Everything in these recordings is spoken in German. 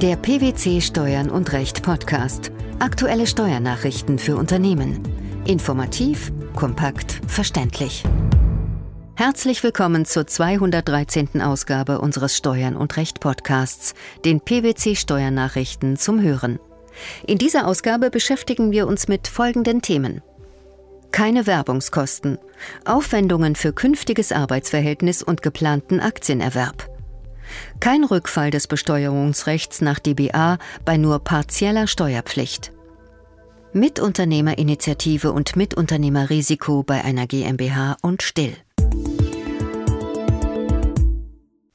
Der PwC Steuern und Recht Podcast. Aktuelle Steuernachrichten für Unternehmen. Informativ, kompakt, verständlich. Herzlich willkommen zur 213. Ausgabe unseres Steuern und Recht Podcasts, den PwC Steuernachrichten zum Hören. In dieser Ausgabe beschäftigen wir uns mit folgenden Themen. Keine Werbungskosten. Aufwendungen für künftiges Arbeitsverhältnis und geplanten Aktienerwerb. Kein Rückfall des Besteuerungsrechts nach DBA bei nur partieller Steuerpflicht. Mitunternehmerinitiative und Mitunternehmerrisiko bei einer GmbH und Still.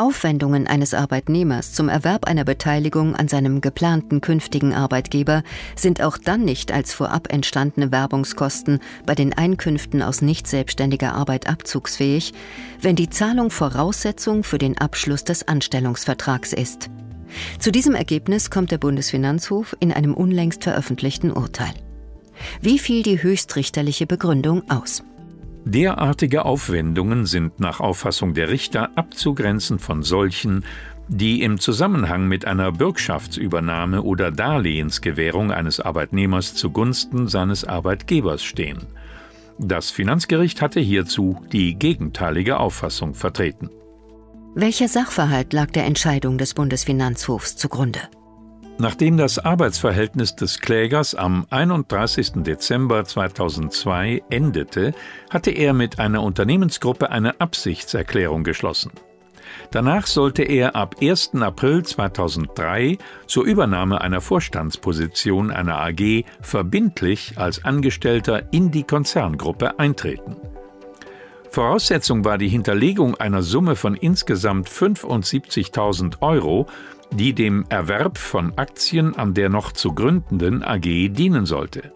Aufwendungen eines Arbeitnehmers zum Erwerb einer Beteiligung an seinem geplanten künftigen Arbeitgeber sind auch dann nicht als vorab entstandene Werbungskosten bei den Einkünften aus nicht selbstständiger Arbeit abzugsfähig, wenn die Zahlung Voraussetzung für den Abschluss des Anstellungsvertrags ist. Zu diesem Ergebnis kommt der Bundesfinanzhof in einem unlängst veröffentlichten Urteil. Wie fiel die höchstrichterliche Begründung aus? Derartige Aufwendungen sind nach Auffassung der Richter abzugrenzen von solchen, die im Zusammenhang mit einer Bürgschaftsübernahme oder Darlehensgewährung eines Arbeitnehmers zugunsten seines Arbeitgebers stehen. Das Finanzgericht hatte hierzu die gegenteilige Auffassung vertreten. Welcher Sachverhalt lag der Entscheidung des Bundesfinanzhofs zugrunde? Nachdem das Arbeitsverhältnis des Klägers am 31. Dezember 2002 endete, hatte er mit einer Unternehmensgruppe eine Absichtserklärung geschlossen. Danach sollte er ab 1. April 2003 zur Übernahme einer Vorstandsposition einer AG verbindlich als Angestellter in die Konzerngruppe eintreten. Voraussetzung war die Hinterlegung einer Summe von insgesamt 75.000 Euro die dem Erwerb von Aktien an der noch zu gründenden AG dienen sollte.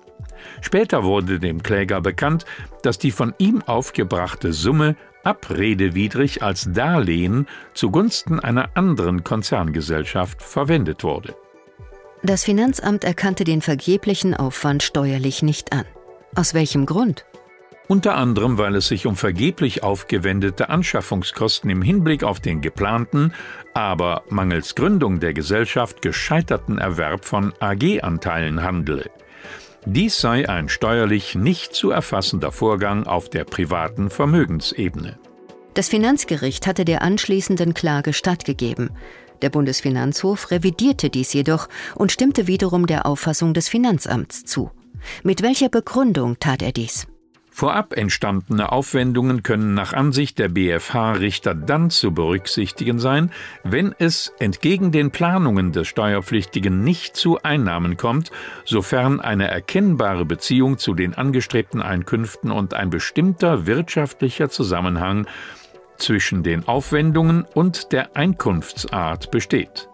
Später wurde dem Kläger bekannt, dass die von ihm aufgebrachte Summe abredewidrig als Darlehen zugunsten einer anderen Konzerngesellschaft verwendet wurde. Das Finanzamt erkannte den vergeblichen Aufwand steuerlich nicht an. Aus welchem Grund? Unter anderem weil es sich um vergeblich aufgewendete Anschaffungskosten im Hinblick auf den geplanten, aber mangels Gründung der Gesellschaft gescheiterten Erwerb von AG-Anteilen handele. Dies sei ein steuerlich nicht zu erfassender Vorgang auf der privaten Vermögensebene. Das Finanzgericht hatte der anschließenden Klage stattgegeben. Der Bundesfinanzhof revidierte dies jedoch und stimmte wiederum der Auffassung des Finanzamts zu. Mit welcher Begründung tat er dies? Vorab entstandene Aufwendungen können nach Ansicht der BfH-Richter dann zu berücksichtigen sein, wenn es entgegen den Planungen des Steuerpflichtigen nicht zu Einnahmen kommt, sofern eine erkennbare Beziehung zu den angestrebten Einkünften und ein bestimmter wirtschaftlicher Zusammenhang zwischen den Aufwendungen und der Einkunftsart besteht.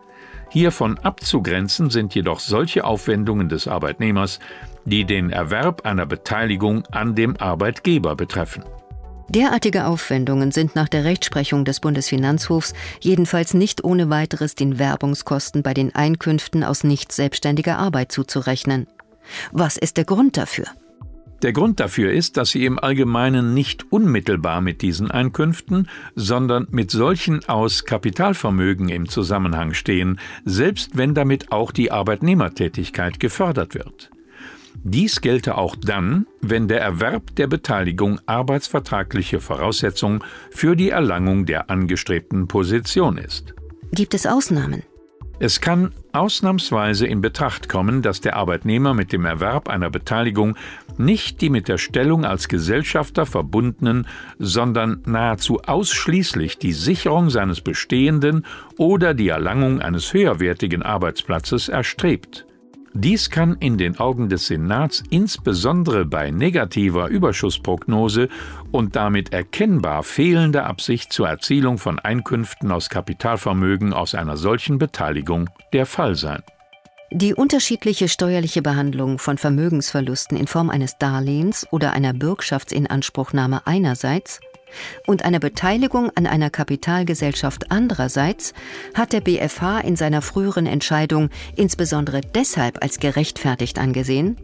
Hiervon abzugrenzen sind jedoch solche Aufwendungen des Arbeitnehmers, die den Erwerb einer Beteiligung an dem Arbeitgeber betreffen. Derartige Aufwendungen sind nach der Rechtsprechung des Bundesfinanzhofs jedenfalls nicht ohne weiteres den Werbungskosten bei den Einkünften aus nicht selbstständiger Arbeit zuzurechnen. Was ist der Grund dafür? Der Grund dafür ist, dass sie im Allgemeinen nicht unmittelbar mit diesen Einkünften, sondern mit solchen aus Kapitalvermögen im Zusammenhang stehen, selbst wenn damit auch die Arbeitnehmertätigkeit gefördert wird. Dies gelte auch dann, wenn der Erwerb der Beteiligung arbeitsvertragliche Voraussetzung für die Erlangung der angestrebten Position ist. Gibt es Ausnahmen? Es kann ausnahmsweise in Betracht kommen, dass der Arbeitnehmer mit dem Erwerb einer Beteiligung nicht die mit der Stellung als Gesellschafter verbundenen, sondern nahezu ausschließlich die Sicherung seines bestehenden oder die Erlangung eines höherwertigen Arbeitsplatzes erstrebt. Dies kann in den Augen des Senats insbesondere bei negativer Überschussprognose und damit erkennbar fehlender Absicht zur Erzielung von Einkünften aus Kapitalvermögen aus einer solchen Beteiligung der Fall sein. Die unterschiedliche steuerliche Behandlung von Vermögensverlusten in Form eines Darlehens oder einer Bürgschaftsinanspruchnahme einerseits und eine Beteiligung an einer Kapitalgesellschaft andererseits hat der BfH in seiner früheren Entscheidung insbesondere deshalb als gerechtfertigt angesehen,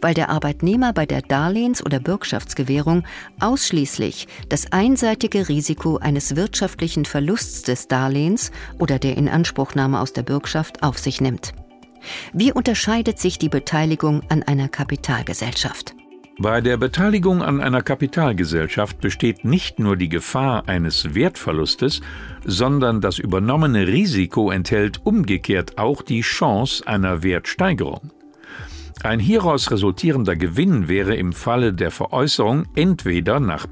weil der Arbeitnehmer bei der Darlehens- oder Bürgschaftsgewährung ausschließlich das einseitige Risiko eines wirtschaftlichen Verlusts des Darlehens oder der Inanspruchnahme aus der Bürgschaft auf sich nimmt. Wie unterscheidet sich die Beteiligung an einer Kapitalgesellschaft? Bei der Beteiligung an einer Kapitalgesellschaft besteht nicht nur die Gefahr eines Wertverlustes, sondern das übernommene Risiko enthält umgekehrt auch die Chance einer Wertsteigerung. Ein hieraus resultierender Gewinn wäre im Falle der Veräußerung entweder nach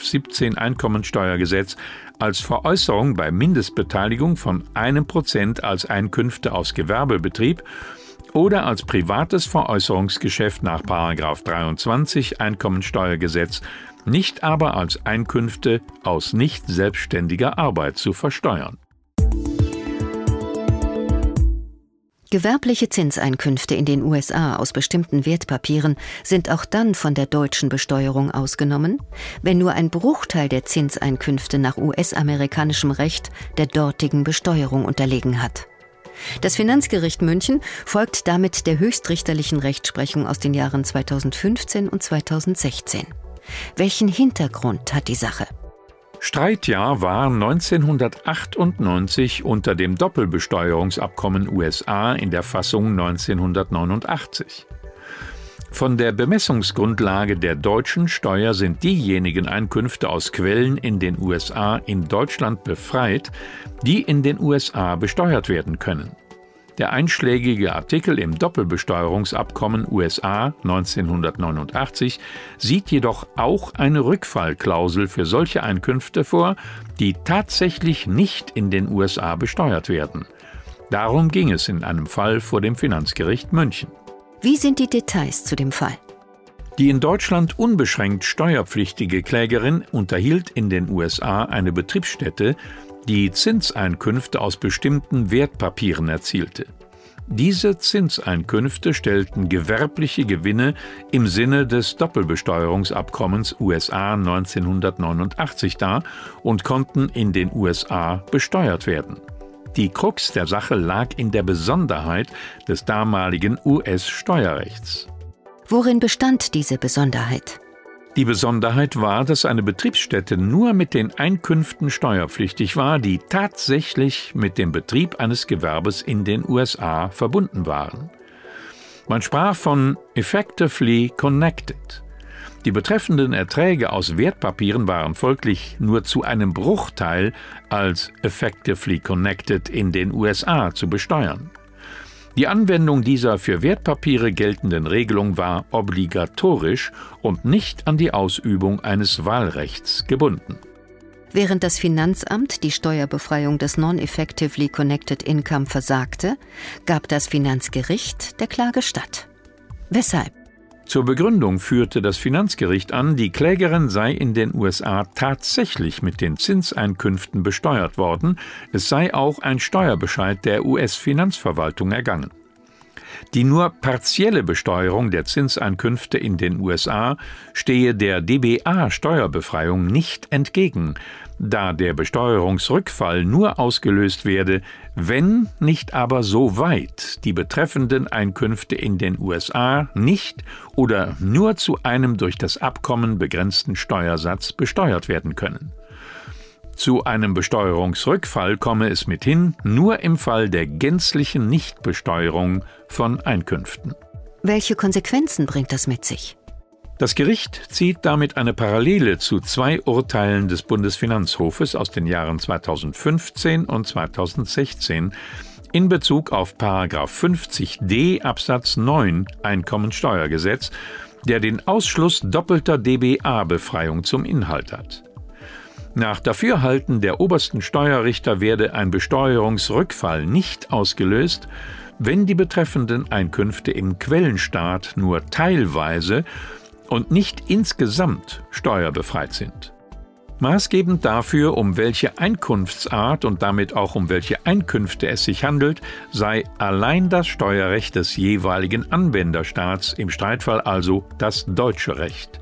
17 Einkommensteuergesetz als Veräußerung bei Mindestbeteiligung von einem Prozent als Einkünfte aus Gewerbebetrieb oder als privates Veräußerungsgeschäft nach 23 Einkommensteuergesetz, nicht aber als Einkünfte aus nicht selbstständiger Arbeit zu versteuern. Gewerbliche Zinseinkünfte in den USA aus bestimmten Wertpapieren sind auch dann von der deutschen Besteuerung ausgenommen, wenn nur ein Bruchteil der Zinseinkünfte nach US-amerikanischem Recht der dortigen Besteuerung unterlegen hat. Das Finanzgericht München folgt damit der höchstrichterlichen Rechtsprechung aus den Jahren 2015 und 2016. Welchen Hintergrund hat die Sache? Streitjahr war 1998 unter dem Doppelbesteuerungsabkommen USA in der Fassung 1989. Von der Bemessungsgrundlage der deutschen Steuer sind diejenigen Einkünfte aus Quellen in den USA in Deutschland befreit, die in den USA besteuert werden können. Der einschlägige Artikel im Doppelbesteuerungsabkommen USA 1989 sieht jedoch auch eine Rückfallklausel für solche Einkünfte vor, die tatsächlich nicht in den USA besteuert werden. Darum ging es in einem Fall vor dem Finanzgericht München. Wie sind die Details zu dem Fall? Die in Deutschland unbeschränkt steuerpflichtige Klägerin unterhielt in den USA eine Betriebsstätte, die Zinseinkünfte aus bestimmten Wertpapieren erzielte. Diese Zinseinkünfte stellten gewerbliche Gewinne im Sinne des Doppelbesteuerungsabkommens USA 1989 dar und konnten in den USA besteuert werden. Die Krux der Sache lag in der Besonderheit des damaligen US-Steuerrechts. Worin bestand diese Besonderheit? Die Besonderheit war, dass eine Betriebsstätte nur mit den Einkünften steuerpflichtig war, die tatsächlich mit dem Betrieb eines Gewerbes in den USA verbunden waren. Man sprach von effectively connected. Die betreffenden Erträge aus Wertpapieren waren folglich nur zu einem Bruchteil als effectively connected in den USA zu besteuern. Die Anwendung dieser für Wertpapiere geltenden Regelung war obligatorisch und nicht an die Ausübung eines Wahlrechts gebunden. Während das Finanzamt die Steuerbefreiung des Non-Effectively Connected Income versagte, gab das Finanzgericht der Klage statt. Weshalb? Zur Begründung führte das Finanzgericht an, die Klägerin sei in den USA tatsächlich mit den Zinseinkünften besteuert worden, es sei auch ein Steuerbescheid der US-Finanzverwaltung ergangen. Die nur partielle Besteuerung der Zinseinkünfte in den USA stehe der DBA-Steuerbefreiung nicht entgegen, da der Besteuerungsrückfall nur ausgelöst werde, wenn nicht aber so weit die betreffenden Einkünfte in den USA nicht oder nur zu einem durch das Abkommen begrenzten Steuersatz besteuert werden können. Zu einem Besteuerungsrückfall komme es mithin nur im Fall der gänzlichen Nichtbesteuerung von Einkünften. Welche Konsequenzen bringt das mit sich? Das Gericht zieht damit eine Parallele zu zwei Urteilen des Bundesfinanzhofes aus den Jahren 2015 und 2016 in Bezug auf 50d Absatz 9 Einkommensteuergesetz, der den Ausschluss doppelter DBA-Befreiung zum Inhalt hat. Nach Dafürhalten der obersten Steuerrichter werde ein Besteuerungsrückfall nicht ausgelöst, wenn die betreffenden Einkünfte im Quellenstaat nur teilweise und nicht insgesamt steuerbefreit sind. Maßgebend dafür, um welche Einkunftsart und damit auch um welche Einkünfte es sich handelt, sei allein das Steuerrecht des jeweiligen Anwenderstaats, im Streitfall also das deutsche Recht.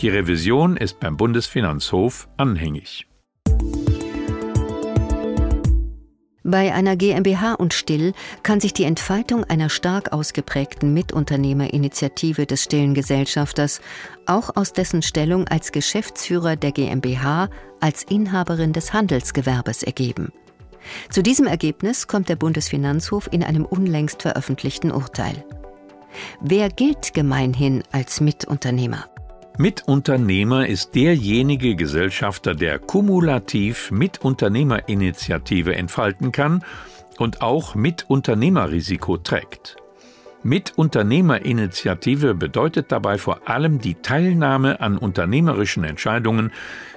Die Revision ist beim Bundesfinanzhof anhängig. Bei einer GmbH und Still kann sich die Entfaltung einer stark ausgeprägten Mitunternehmerinitiative des stillen Gesellschafters auch aus dessen Stellung als Geschäftsführer der GmbH als Inhaberin des Handelsgewerbes ergeben. Zu diesem Ergebnis kommt der Bundesfinanzhof in einem unlängst veröffentlichten Urteil. Wer gilt gemeinhin als Mitunternehmer? Mitunternehmer ist derjenige Gesellschafter, der kumulativ Mitunternehmerinitiative entfalten kann und auch Mitunternehmerrisiko trägt. Mitunternehmerinitiative bedeutet dabei vor allem die Teilnahme an unternehmerischen Entscheidungen,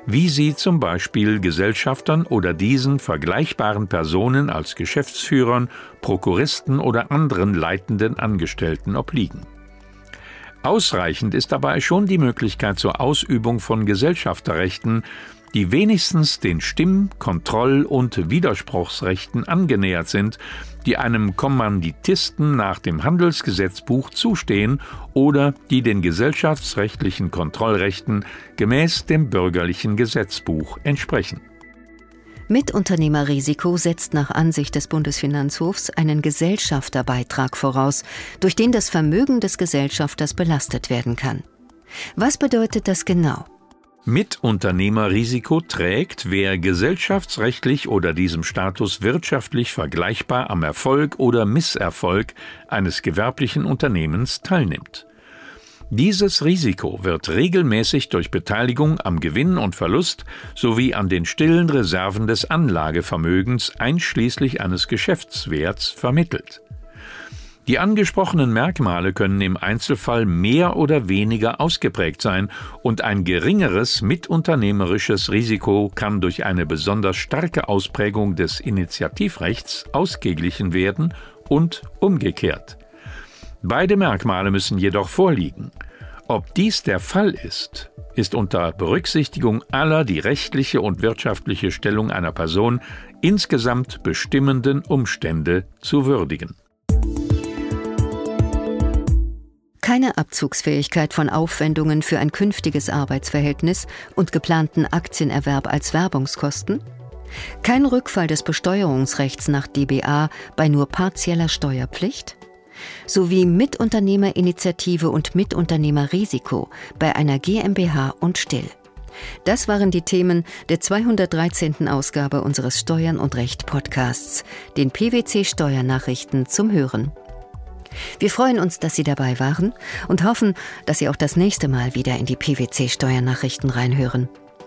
wie sie zum Beispiel Gesellschaftern oder diesen vergleichbaren Personen als Geschäftsführern, Prokuristen oder anderen leitenden Angestellten obliegen. Ausreichend ist dabei schon die Möglichkeit zur Ausübung von Gesellschafterrechten, die wenigstens den Stimm-, Kontroll- und Widerspruchsrechten angenähert sind, die einem Kommanditisten nach dem Handelsgesetzbuch zustehen oder die den gesellschaftsrechtlichen Kontrollrechten gemäß dem bürgerlichen Gesetzbuch entsprechen. Mitunternehmerrisiko setzt nach Ansicht des Bundesfinanzhofs einen Gesellschafterbeitrag voraus, durch den das Vermögen des Gesellschafters belastet werden kann. Was bedeutet das genau? Mitunternehmerrisiko trägt, wer gesellschaftsrechtlich oder diesem Status wirtschaftlich vergleichbar am Erfolg oder Misserfolg eines gewerblichen Unternehmens teilnimmt. Dieses Risiko wird regelmäßig durch Beteiligung am Gewinn und Verlust sowie an den stillen Reserven des Anlagevermögens einschließlich eines Geschäftswerts vermittelt. Die angesprochenen Merkmale können im Einzelfall mehr oder weniger ausgeprägt sein und ein geringeres mitunternehmerisches Risiko kann durch eine besonders starke Ausprägung des Initiativrechts ausgeglichen werden und umgekehrt. Beide Merkmale müssen jedoch vorliegen. Ob dies der Fall ist, ist unter Berücksichtigung aller die rechtliche und wirtschaftliche Stellung einer Person insgesamt bestimmenden Umstände zu würdigen. Keine Abzugsfähigkeit von Aufwendungen für ein künftiges Arbeitsverhältnis und geplanten Aktienerwerb als Werbungskosten? Kein Rückfall des Besteuerungsrechts nach DBA bei nur partieller Steuerpflicht? Sowie Mitunternehmerinitiative und Mitunternehmerrisiko bei einer GmbH und Still. Das waren die Themen der 213. Ausgabe unseres Steuern und Recht Podcasts, den PwC Steuernachrichten zum Hören. Wir freuen uns, dass Sie dabei waren und hoffen, dass Sie auch das nächste Mal wieder in die PwC Steuernachrichten reinhören.